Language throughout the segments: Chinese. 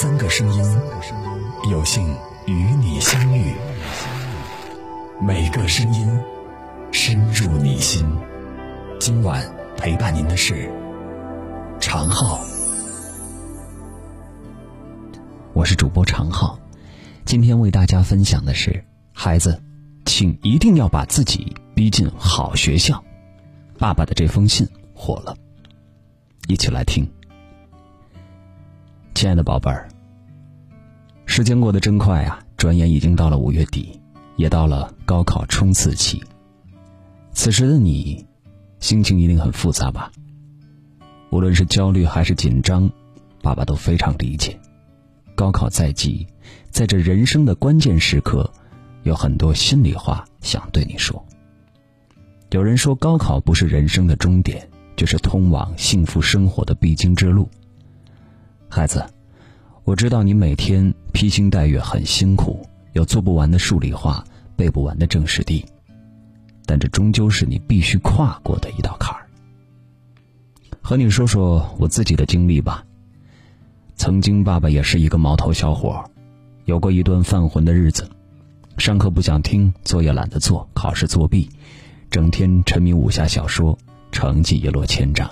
三个声音，有幸与你相遇。每个声音深入你心。今晚陪伴您的是常浩，我是主播常浩。今天为大家分享的是：孩子，请一定要把自己逼进好学校。爸爸的这封信火了，一起来听。亲爱的宝贝儿，时间过得真快啊！转眼已经到了五月底，也到了高考冲刺期。此时的你，心情一定很复杂吧？无论是焦虑还是紧张，爸爸都非常理解。高考在即，在这人生的关键时刻，有很多心里话想对你说。有人说，高考不是人生的终点，就是通往幸福生活的必经之路。孩子，我知道你每天披星戴月很辛苦，有做不完的数理化，背不完的政史地，但这终究是你必须跨过的一道坎儿。和你说说我自己的经历吧。曾经，爸爸也是一个毛头小伙，有过一段犯浑的日子，上课不想听，作业懒得做，考试作弊，整天沉迷武侠小说，成绩一落千丈。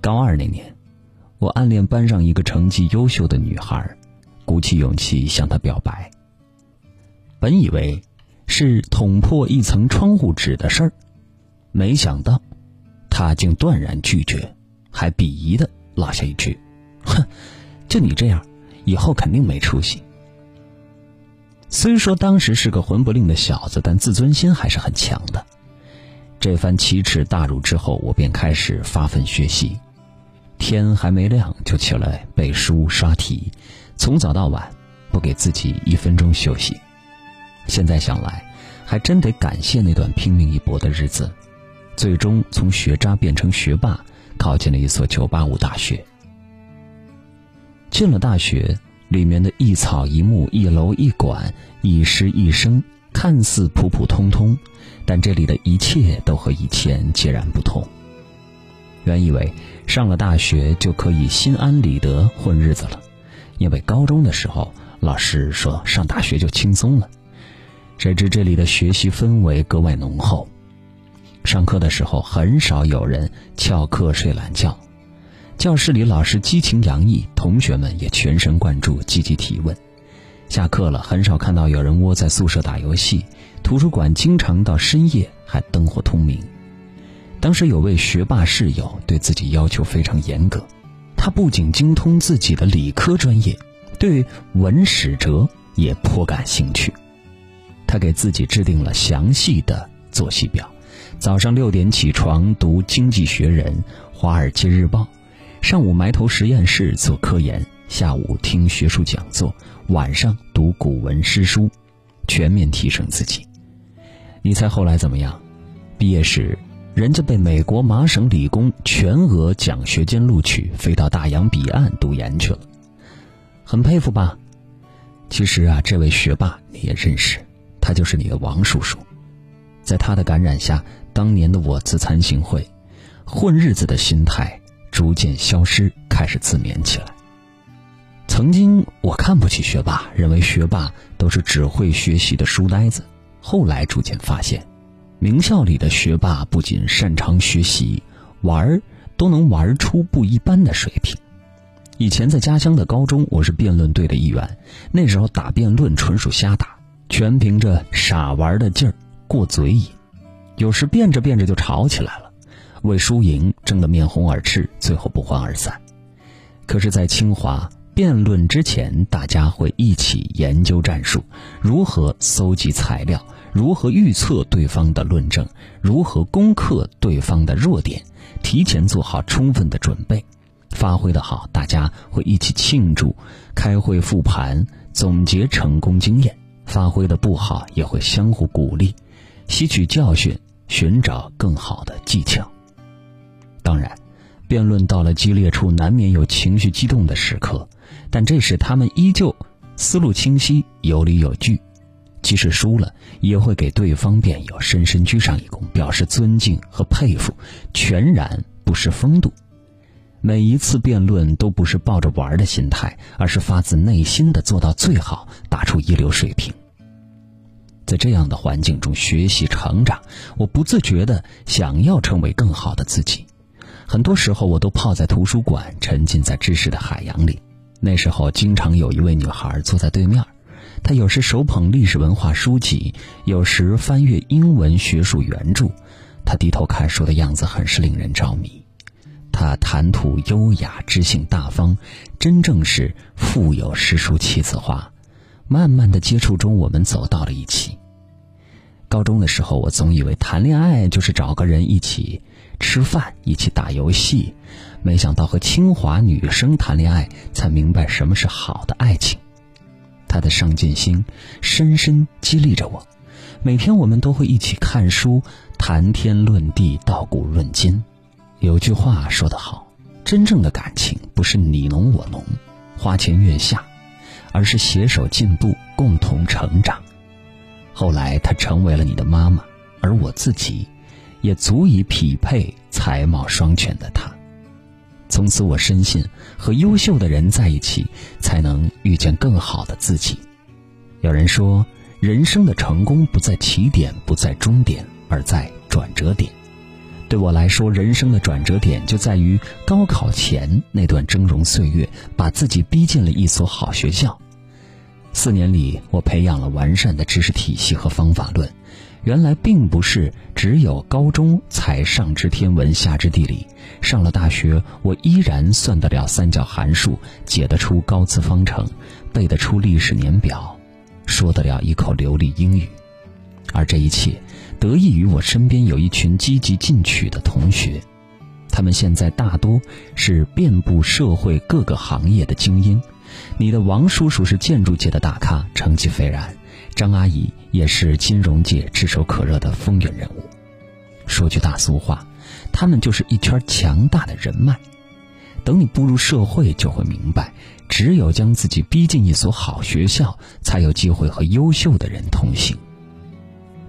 高二那年。我暗恋班上一个成绩优秀的女孩，鼓起勇气向她表白。本以为是捅破一层窗户纸的事儿，没想到她竟断然拒绝，还鄙夷的落下一句：“哼，就你这样，以后肯定没出息。”虽说当时是个混不吝的小子，但自尊心还是很强的。这番奇耻大辱之后，我便开始发奋学习。天还没亮就起来背书刷题，从早到晚，不给自己一分钟休息。现在想来，还真得感谢那段拼命一搏的日子，最终从学渣变成学霸，考进了一所985大学。进了大学，里面的一草一木、一楼一馆、一师一生，看似普普通通，但这里的一切都和以前截然不同。原以为上了大学就可以心安理得混日子了，因为高中的时候老师说上大学就轻松了。谁知这里的学习氛围格外浓厚，上课的时候很少有人翘课睡懒觉，教室里老师激情洋溢，同学们也全神贯注积极提问。下课了，很少看到有人窝在宿舍打游戏，图书馆经常到深夜还灯火通明。当时有位学霸室友对自己要求非常严格，他不仅精通自己的理科专业，对文史哲也颇感兴趣。他给自己制定了详细的作息表：早上六点起床读《经济学人》《华尔街日报》，上午埋头实验室做科研，下午听学术讲座，晚上读古文诗书，全面提升自己。你猜后来怎么样？毕业时。人家被美国麻省理工全额奖学金录取，飞到大洋彼岸读研去了，很佩服吧？其实啊，这位学霸你也认识，他就是你的王叔叔。在他的感染下，当年的我自惭形秽，混日子的心态逐渐消失，开始自勉起来。曾经我看不起学霸，认为学霸都是只会学习的书呆子，后来逐渐发现。名校里的学霸不仅擅长学习，玩儿都能玩出不一般的水平。以前在家乡的高中，我是辩论队的一员，那时候打辩论纯属瞎打，全凭着傻玩的劲儿过嘴瘾。有时辩着辩着就吵起来了，为输赢争得面红耳赤，最后不欢而散。可是，在清华辩论之前，大家会一起研究战术，如何搜集材料。如何预测对方的论证？如何攻克对方的弱点？提前做好充分的准备，发挥的好，大家会一起庆祝；开会复盘，总结成功经验；发挥的不好，也会相互鼓励，吸取教训，寻找更好的技巧。当然，辩论到了激烈处，难免有情绪激动的时刻，但这时他们依旧思路清晰，有理有据。即使输了，也会给对方辩友深深鞠上一躬，表示尊敬和佩服，全然不失风度。每一次辩论都不是抱着玩的心态，而是发自内心的做到最好，打出一流水平。在这样的环境中学习成长，我不自觉的想要成为更好的自己。很多时候，我都泡在图书馆，沉浸在知识的海洋里。那时候，经常有一位女孩坐在对面，他有时手捧历史文化书籍，有时翻阅英文学术原著。他低头看书的样子，很是令人着迷。他谈吐优雅，知性大方，真正是腹有诗书气自华。慢慢的接触中，我们走到了一起。高中的时候，我总以为谈恋爱就是找个人一起吃饭，一起打游戏。没想到和清华女生谈恋爱，才明白什么是好的爱情。他的上进心深深激励着我。每天我们都会一起看书，谈天论地，道古论今。有句话说得好：真正的感情不是你侬我侬，花前月下。而是携手进步，共同成长。后来，她成为了你的妈妈，而我自己，也足以匹配才貌双全的她。从此，我深信，和优秀的人在一起，才能遇见更好的自己。有人说，人生的成功不在起点，不在终点，而在转折点。对我来说，人生的转折点就在于高考前那段峥嵘岁月，把自己逼进了一所好学校。四年里，我培养了完善的知识体系和方法论。原来并不是只有高中才上知天文下知地理，上了大学，我依然算得了三角函数，解得出高次方程，背得出历史年表，说得了一口流利英语。而这一切，得益于我身边有一群积极进取的同学，他们现在大多是遍布社会各个行业的精英。你的王叔叔是建筑界的大咖，成绩斐然；张阿姨也是金融界炙手可热的风云人物。说句大俗话，他们就是一圈强大的人脉。等你步入社会，就会明白，只有将自己逼进一所好学校，才有机会和优秀的人同行。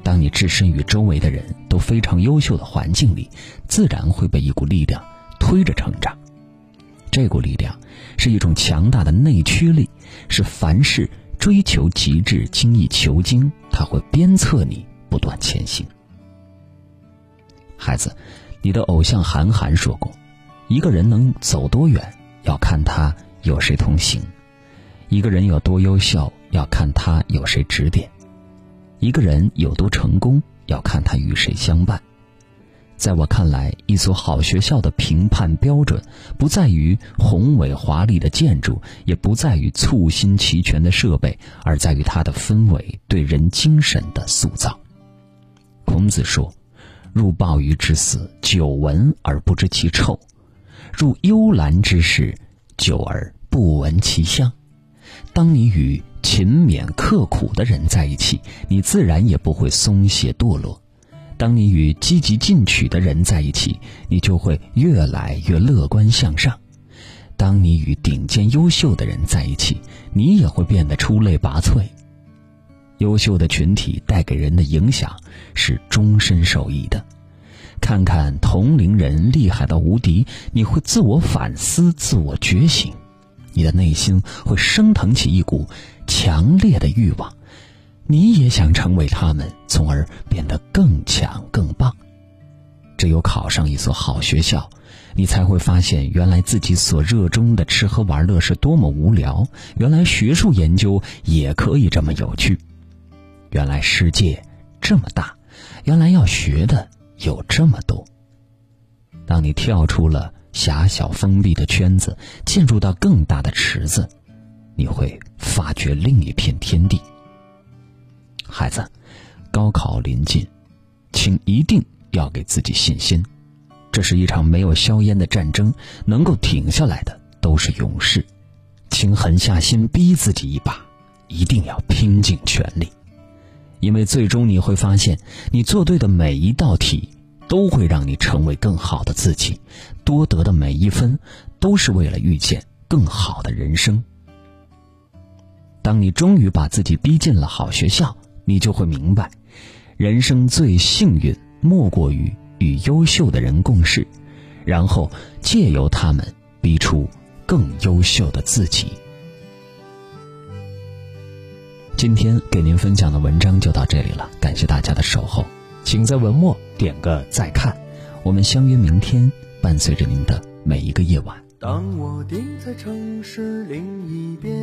当你置身于周围的人都非常优秀的环境里，自然会被一股力量推着成长。这股力量是一种强大的内驱力，是凡事追求极致、精益求精，他会鞭策你不断前行。孩子，你的偶像韩寒说过：“一个人能走多远，要看他有谁同行；一个人有多优秀，要看他有谁指点；一个人有多成功，要看他与谁相伴。”在我看来，一所好学校的评判标准，不在于宏伟华丽的建筑，也不在于簇新齐全的设备，而在于它的氛围对人精神的塑造。孔子说：“入鲍鱼之肆，久闻而不知其臭；入幽兰之室，久而不闻其香。”当你与勤勉刻苦的人在一起，你自然也不会松懈堕落。当你与积极进取的人在一起，你就会越来越乐观向上；当你与顶尖优秀的人在一起，你也会变得出类拔萃。优秀的群体带给人的影响是终身受益的。看看同龄人厉害到无敌，你会自我反思、自我觉醒，你的内心会升腾起一股强烈的欲望。你也想成为他们，从而变得更强更棒。只有考上一所好学校，你才会发现，原来自己所热衷的吃喝玩乐是多么无聊；原来学术研究也可以这么有趣；原来世界这么大；原来要学的有这么多。当你跳出了狭小封闭的圈子，进入到更大的池子，你会发掘另一片天地。孩子，高考临近，请一定要给自己信心。这是一场没有硝烟的战争，能够挺下来的都是勇士。请狠下心逼自己一把，一定要拼尽全力，因为最终你会发现，你做对的每一道题，都会让你成为更好的自己。多得的每一分，都是为了遇见更好的人生。当你终于把自己逼进了好学校。你就会明白，人生最幸运莫过于与优秀的人共事，然后借由他们逼出更优秀的自己。今天给您分享的文章就到这里了，感谢大家的守候，请在文末点个再看。我们相约明天，伴随着您的每一个夜晚。当我定在城市另一边，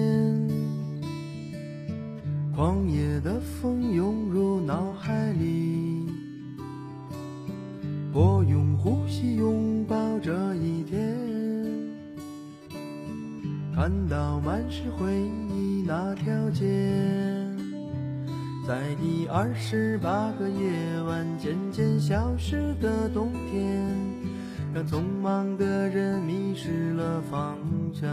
狂野的风涌入脑海里，我用呼吸拥抱这一天，看到满是回忆那条街，在第二十八个夜晚渐渐消失的冬天。让匆忙的人迷失了方向，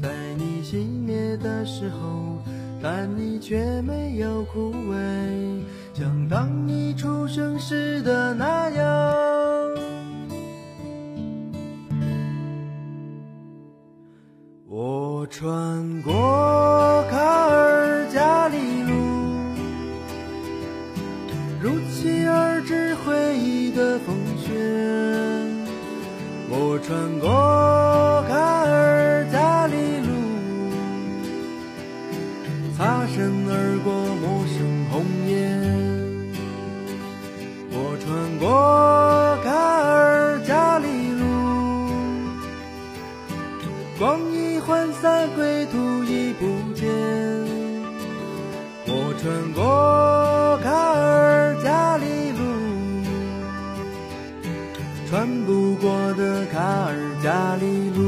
在你熄灭的时候，但你却没有枯萎，像当你出生时的那样。我穿过卡尔加里路，如期而至回忆的风雪。我穿过穿不过的卡尔加里路。